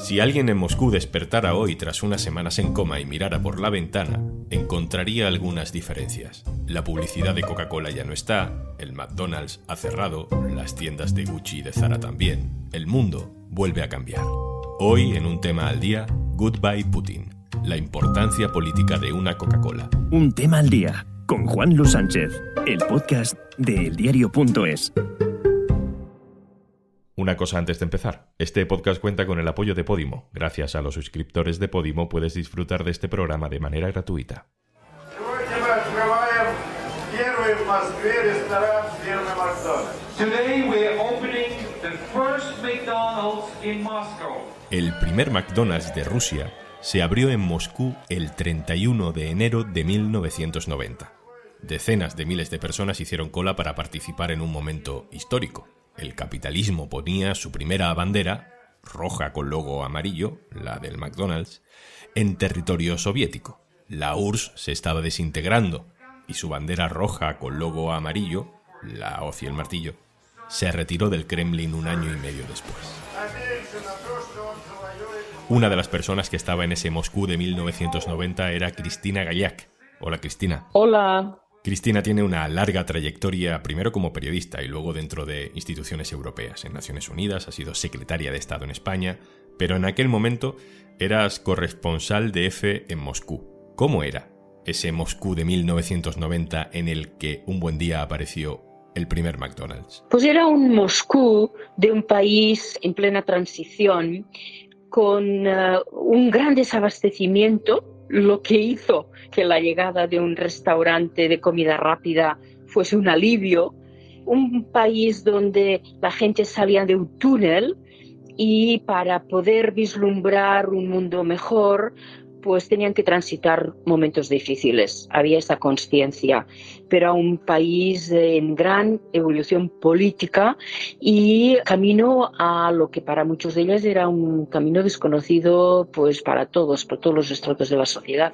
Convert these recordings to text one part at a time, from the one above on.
Si alguien en Moscú despertara hoy tras unas semanas en coma y mirara por la ventana, encontraría algunas diferencias. La publicidad de Coca-Cola ya no está, el McDonald's ha cerrado, las tiendas de Gucci y de Zara también. El mundo vuelve a cambiar. Hoy, en un tema al día, Goodbye Putin, la importancia política de una Coca-Cola. Un tema al día, con Juan Luis Sánchez, el podcast de eldiario.es. Una cosa antes de empezar. Este podcast cuenta con el apoyo de Podimo. Gracias a los suscriptores de Podimo puedes disfrutar de este programa de manera gratuita. El primer McDonald's de Rusia se abrió en Moscú el 31 de enero de 1990. Decenas de miles de personas hicieron cola para participar en un momento histórico el capitalismo ponía su primera bandera, roja con logo amarillo, la del McDonald's, en territorio soviético. La URSS se estaba desintegrando y su bandera roja con logo amarillo, la hoz y el martillo, se retiró del Kremlin un año y medio después. Una de las personas que estaba en ese Moscú de 1990 era Cristina Gallac. Hola Cristina. Hola. Cristina tiene una larga trayectoria, primero como periodista y luego dentro de instituciones europeas. En Naciones Unidas ha sido secretaria de Estado en España, pero en aquel momento eras corresponsal de EFE en Moscú. ¿Cómo era ese Moscú de 1990 en el que un buen día apareció el primer McDonald's? Pues era un Moscú de un país en plena transición con eh, un gran desabastecimiento, lo que hizo que la llegada de un restaurante de comida rápida fuese un alivio. Un país donde la gente salía de un túnel y para poder vislumbrar un mundo mejor, pues tenían que transitar momentos difíciles. Había esa conciencia, pero a un país en gran evolución política y camino a lo que para muchos de ellos era un camino desconocido, pues para todos, por todos los estratos de la sociedad.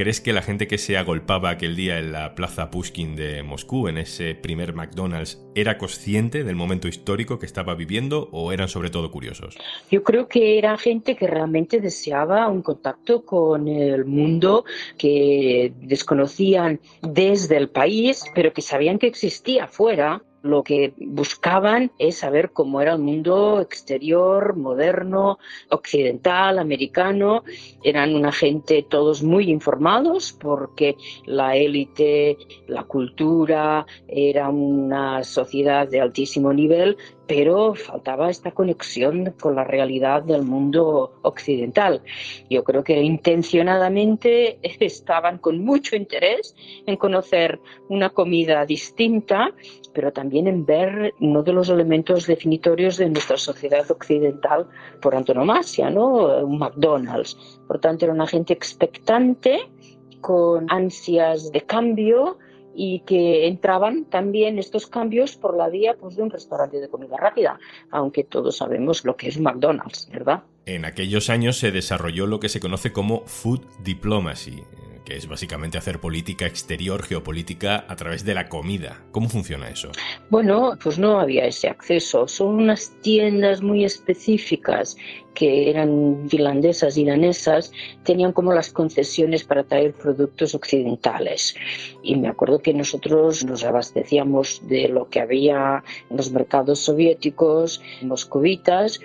¿Crees que la gente que se agolpaba aquel día en la Plaza Pushkin de Moscú, en ese primer McDonald's, era consciente del momento histórico que estaba viviendo o eran sobre todo curiosos? Yo creo que era gente que realmente deseaba un contacto con el mundo, que desconocían desde el país, pero que sabían que existía afuera. Lo que buscaban es saber cómo era el mundo exterior, moderno, occidental, americano. Eran una gente todos muy informados porque la élite, la cultura, era una sociedad de altísimo nivel, pero faltaba esta conexión con la realidad del mundo occidental. Yo creo que intencionadamente estaban con mucho interés en conocer una comida distinta, pero también en ver uno de los elementos definitorios de nuestra sociedad occidental por antonomasia, ¿no? Un McDonald's. Por tanto, era una gente expectante, con ansias de cambio, y que entraban también estos cambios por la vía pues, de un restaurante de comida rápida, aunque todos sabemos lo que es McDonald's, ¿verdad? En aquellos años se desarrolló lo que se conoce como Food Diplomacy, que es básicamente hacer política exterior, geopolítica, a través de la comida. ¿Cómo funciona eso? Bueno, pues no había ese acceso. Son unas tiendas muy específicas que eran finlandesas y danesas, tenían como las concesiones para traer productos occidentales. Y me acuerdo que nosotros nos abastecíamos de lo que había en los mercados soviéticos, moscovitas,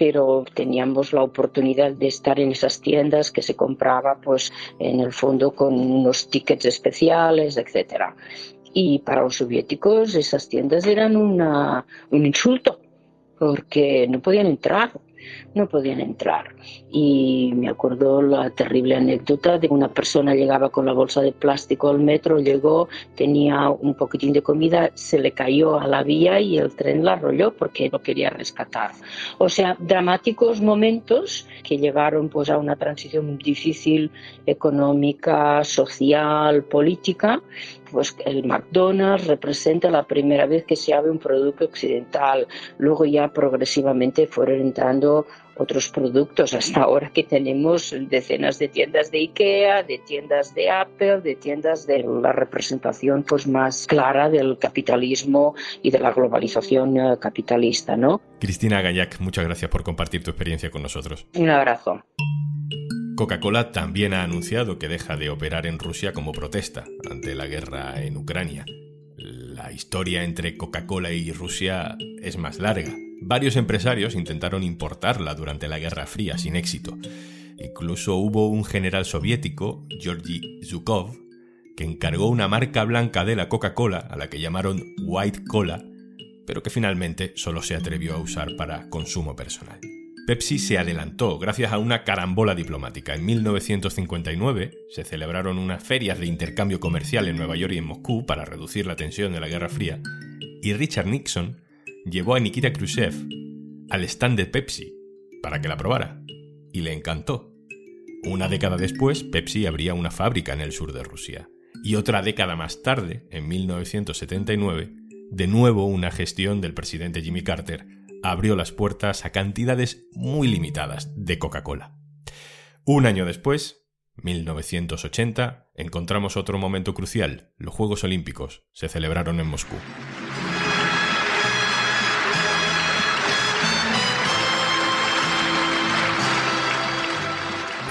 pero teníamos la oportunidad de estar en esas tiendas que se compraba pues en el fondo con unos tickets especiales, etcétera. Y para los soviéticos esas tiendas eran una, un insulto porque no podían entrar no podían entrar. Y me acuerdo la terrible anécdota de una persona llegaba con la bolsa de plástico al metro, llegó, tenía un poquitín de comida, se le cayó a la vía y el tren la arrolló porque no quería rescatar. O sea, dramáticos momentos que llevaron pues a una transición difícil económica, social, política, pues el McDonald's representa la primera vez que se abre un producto occidental. Luego ya progresivamente fueron entrando otros productos hasta ahora que tenemos decenas de tiendas de IKEA, de tiendas de Apple, de tiendas de la representación pues más clara del capitalismo y de la globalización eh, capitalista, ¿no? Cristina Gallac, muchas gracias por compartir tu experiencia con nosotros. Un abrazo. Coca-Cola también ha anunciado que deja de operar en Rusia como protesta ante la guerra en Ucrania. La historia entre Coca-Cola y Rusia es más larga. Varios empresarios intentaron importarla durante la Guerra Fría sin éxito. Incluso hubo un general soviético, Georgy Zhukov, que encargó una marca blanca de la Coca-Cola, a la que llamaron White Cola, pero que finalmente solo se atrevió a usar para consumo personal. Pepsi se adelantó gracias a una carambola diplomática. En 1959 se celebraron unas ferias de intercambio comercial en Nueva York y en Moscú para reducir la tensión de la Guerra Fría, y Richard Nixon llevó a Nikita Khrushchev al stand de Pepsi para que la probara, y le encantó. Una década después, Pepsi abría una fábrica en el sur de Rusia. Y otra década más tarde, en 1979, de nuevo una gestión del presidente Jimmy Carter abrió las puertas a cantidades muy limitadas de Coca-Cola. Un año después, 1980, encontramos otro momento crucial. Los Juegos Olímpicos se celebraron en Moscú.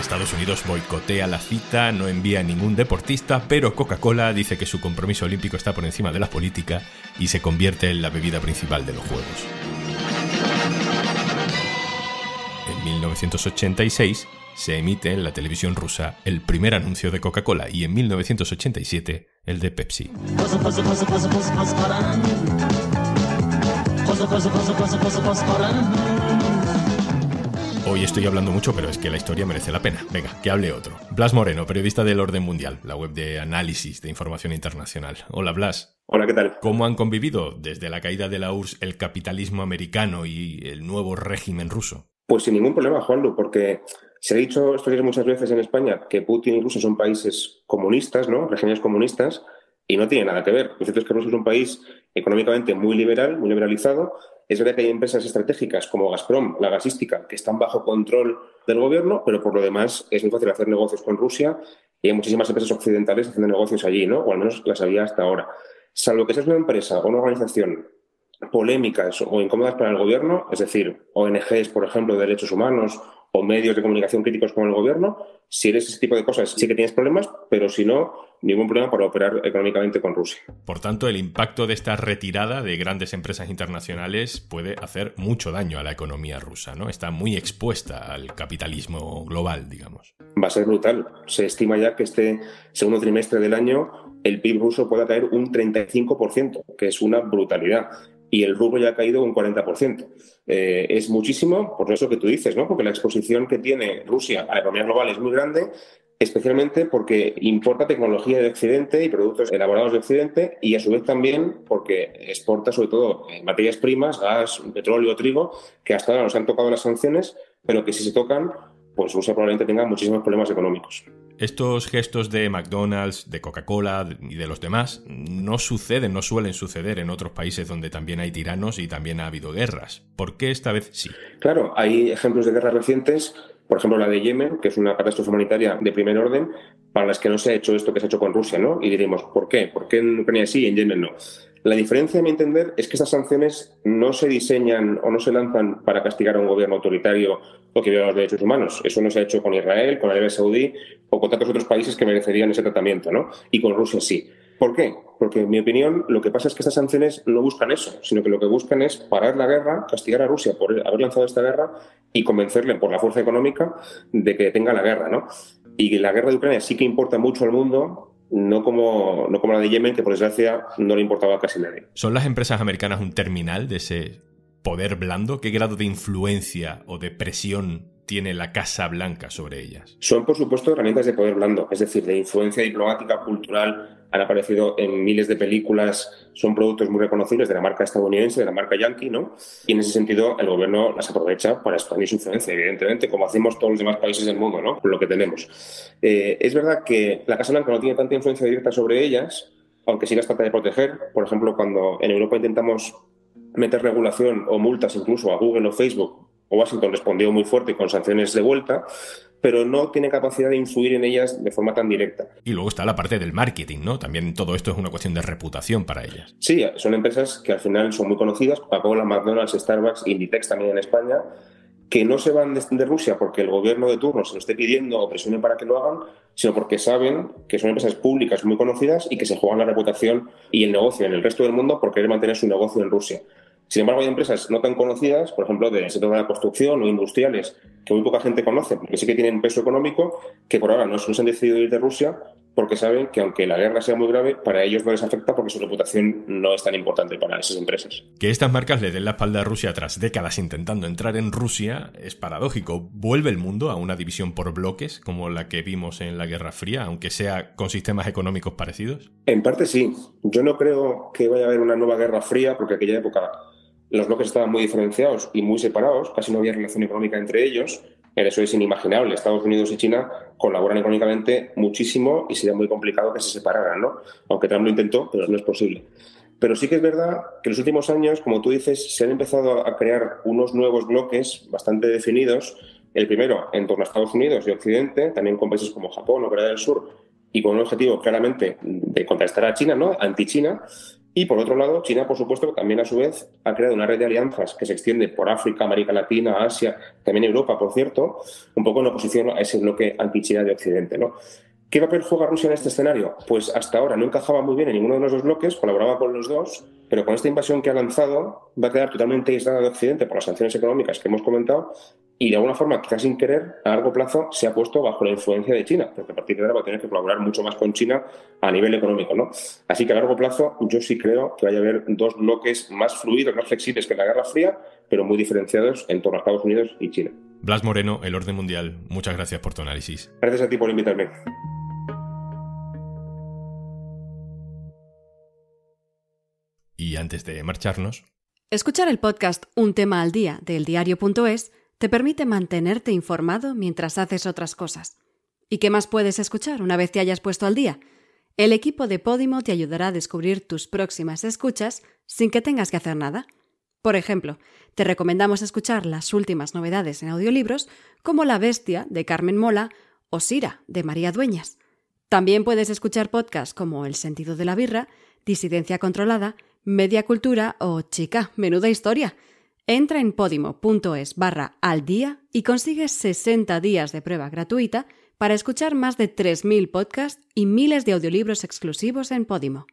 Estados Unidos boicotea la cita, no envía a ningún deportista, pero Coca-Cola dice que su compromiso olímpico está por encima de la política y se convierte en la bebida principal de los Juegos. 1986 se emite en la televisión rusa el primer anuncio de Coca-Cola y en 1987 el de Pepsi. Hoy estoy hablando mucho, pero es que la historia merece la pena. Venga, que hable otro. Blas Moreno, periodista del Orden Mundial, la web de análisis de información internacional. Hola, Blas. Hola, ¿qué tal? ¿Cómo han convivido desde la caída de la URSS el capitalismo americano y el nuevo régimen ruso? Pues sin ningún problema, Juanlu, porque se ha dicho esto muchas veces en España que Putin y Rusia son países comunistas, ¿no? Regímenes comunistas, y no tiene nada que ver. Lo cierto es que Rusia es un país económicamente muy liberal, muy liberalizado, es verdad que hay empresas estratégicas como Gazprom, la gasística, que están bajo control del gobierno, pero por lo demás es muy fácil hacer negocios con Rusia y hay muchísimas empresas occidentales haciendo negocios allí, ¿no? O al menos las había hasta ahora. Salvo que seas una empresa o una organización polémicas o incómodas para el gobierno, es decir, ONGs, por ejemplo, de derechos humanos o medios de comunicación críticos con el gobierno, si eres ese tipo de cosas sí que tienes problemas, pero si no, ningún problema para operar económicamente con Rusia. Por tanto, el impacto de esta retirada de grandes empresas internacionales puede hacer mucho daño a la economía rusa, ¿no? Está muy expuesta al capitalismo global, digamos. Va a ser brutal. Se estima ya que este segundo trimestre del año el PIB ruso pueda caer un 35%, que es una brutalidad y el rublo ya ha caído un 40%. Eh, es muchísimo, por eso que tú dices, ¿no? porque la exposición que tiene Rusia a la economía global es muy grande, especialmente porque importa tecnología de Occidente y productos elaborados de Occidente y a su vez también porque exporta sobre todo materias primas, gas, petróleo, trigo, que hasta ahora nos han tocado las sanciones, pero que si se tocan, pues Rusia probablemente tenga muchísimos problemas económicos. Estos gestos de McDonald's, de Coca-Cola y de los demás no suceden, no suelen suceder en otros países donde también hay tiranos y también ha habido guerras. ¿Por qué esta vez sí? Claro, hay ejemplos de guerras recientes, por ejemplo la de Yemen, que es una catástrofe humanitaria de primer orden, para las que no se ha hecho esto que se ha hecho con Rusia, ¿no? Y diremos, ¿por qué? ¿Por qué en Ucrania sí y en Yemen no? La diferencia, a mi entender, es que estas sanciones no se diseñan o no se lanzan para castigar a un gobierno autoritario o que viola los derechos humanos. Eso no se ha hecho con Israel, con Arabia Saudí o con tantos otros países que merecerían ese tratamiento, ¿no? Y con Rusia sí. ¿Por qué? Porque, en mi opinión, lo que pasa es que estas sanciones no buscan eso, sino que lo que buscan es parar la guerra, castigar a Rusia por haber lanzado esta guerra y convencerle por la fuerza económica de que tenga la guerra, ¿no? Y la guerra de Ucrania sí que importa mucho al mundo no como, no como la de Yemen, que por desgracia no le importaba a casi nadie. ¿Son las empresas americanas un terminal de ese poder blando? ¿Qué grado de influencia o de presión tiene la Casa Blanca sobre ellas? Son, por supuesto, herramientas de poder blando, es decir, de influencia diplomática, cultural, han aparecido en miles de películas, son productos muy reconocibles de la marca estadounidense, de la marca yankee, ¿no? Y en ese sentido el gobierno las aprovecha para expandir su influencia, evidentemente, como hacemos todos los demás países del mundo, ¿no? Lo que tenemos. Eh, es verdad que la Casa Blanca no tiene tanta influencia directa sobre ellas, aunque sí las trata de proteger. Por ejemplo, cuando en Europa intentamos meter regulación o multas incluso a Google o Facebook, Washington respondió muy fuerte con sanciones de vuelta, pero no tiene capacidad de influir en ellas de forma tan directa. Y luego está la parte del marketing, ¿no? También todo esto es una cuestión de reputación para ellas. Sí, son empresas que al final son muy conocidas, Coca-Cola, McDonald's, Starbucks, Inditex también en España, que no se van de, Rusia porque el gobierno de turno se lo esté pidiendo o presione para que lo hagan, sino porque saben que son empresas públicas muy conocidas y que se juegan la reputación y el negocio en el resto del mundo por querer mantener su negocio en Rusia. Sin embargo, hay empresas no tan conocidas, por ejemplo, del sector de la construcción o industriales, que muy poca gente conoce, porque sí que tienen peso económico, que por ahora no, se han decidido ir de Rusia porque saben que aunque la guerra sea muy grave, para ellos no les afecta porque su reputación no es tan importante para esas empresas. Que estas marcas le den la espalda a Rusia tras décadas intentando entrar en Rusia es paradójico. ¿Vuelve el mundo a una división por bloques como la que vimos en la Guerra Fría, aunque sea con sistemas económicos parecidos? En parte sí. Yo no creo que vaya a haber una nueva Guerra Fría porque aquella época los bloques estaban muy diferenciados y muy separados, casi no había relación económica entre ellos. Eso es inimaginable. Estados Unidos y China colaboran económicamente muchísimo y sería muy complicado que se separaran, ¿no? Aunque Trump lo intentó, pero no es posible. Pero sí que es verdad que en los últimos años, como tú dices, se han empezado a crear unos nuevos bloques bastante definidos. El primero en torno a Estados Unidos y Occidente, también con países como Japón o Corea del Sur, y con un objetivo claramente de contrastar a China, ¿no? Anti-China. Y por otro lado, China, por supuesto, también a su vez ha creado una red de alianzas que se extiende por África, América Latina, Asia, también Europa, por cierto, un poco en oposición a ese bloque anti-China de Occidente. ¿no? ¿Qué papel juega Rusia en este escenario? Pues hasta ahora no encajaba muy bien en ninguno de los dos bloques, colaboraba con los dos, pero con esta invasión que ha lanzado va a quedar totalmente aislada de Occidente por las sanciones económicas que hemos comentado y de alguna forma, quizás sin querer, a largo plazo se ha puesto bajo la influencia de China, porque a partir de ahora va a tener que colaborar mucho más con China a nivel económico. ¿no? Así que a largo plazo yo sí creo que vaya a haber dos bloques más fluidos, más flexibles que la Guerra Fría, pero muy diferenciados en torno a Estados Unidos y China. Blas Moreno, El Orden Mundial, muchas gracias por tu análisis. Gracias a ti por invitarme. Y antes de marcharnos... Escuchar el podcast Un tema al día del diario.es te permite mantenerte informado mientras haces otras cosas. ¿Y qué más puedes escuchar una vez te hayas puesto al día? El equipo de Podimo te ayudará a descubrir tus próximas escuchas sin que tengas que hacer nada. Por ejemplo, te recomendamos escuchar las últimas novedades en audiolibros como La Bestia de Carmen Mola o Sira de María Dueñas. También puedes escuchar podcasts como El sentido de la birra, Disidencia controlada, Media Cultura o Chica, menuda historia. Entra en podimo.es barra al día y consigues 60 días de prueba gratuita para escuchar más de 3.000 podcasts y miles de audiolibros exclusivos en Podimo.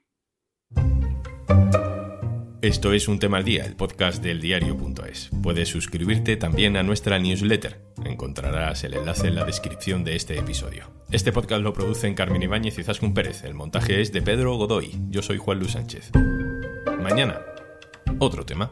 Esto es Un tema al día, el podcast del diario.es. Puedes suscribirte también a nuestra newsletter. Encontrarás el enlace en la descripción de este episodio. Este podcast lo producen Carmen Ibáñez y Zascun Pérez. El montaje es de Pedro Godoy. Yo soy Juan Luis Sánchez. Mañana, otro tema.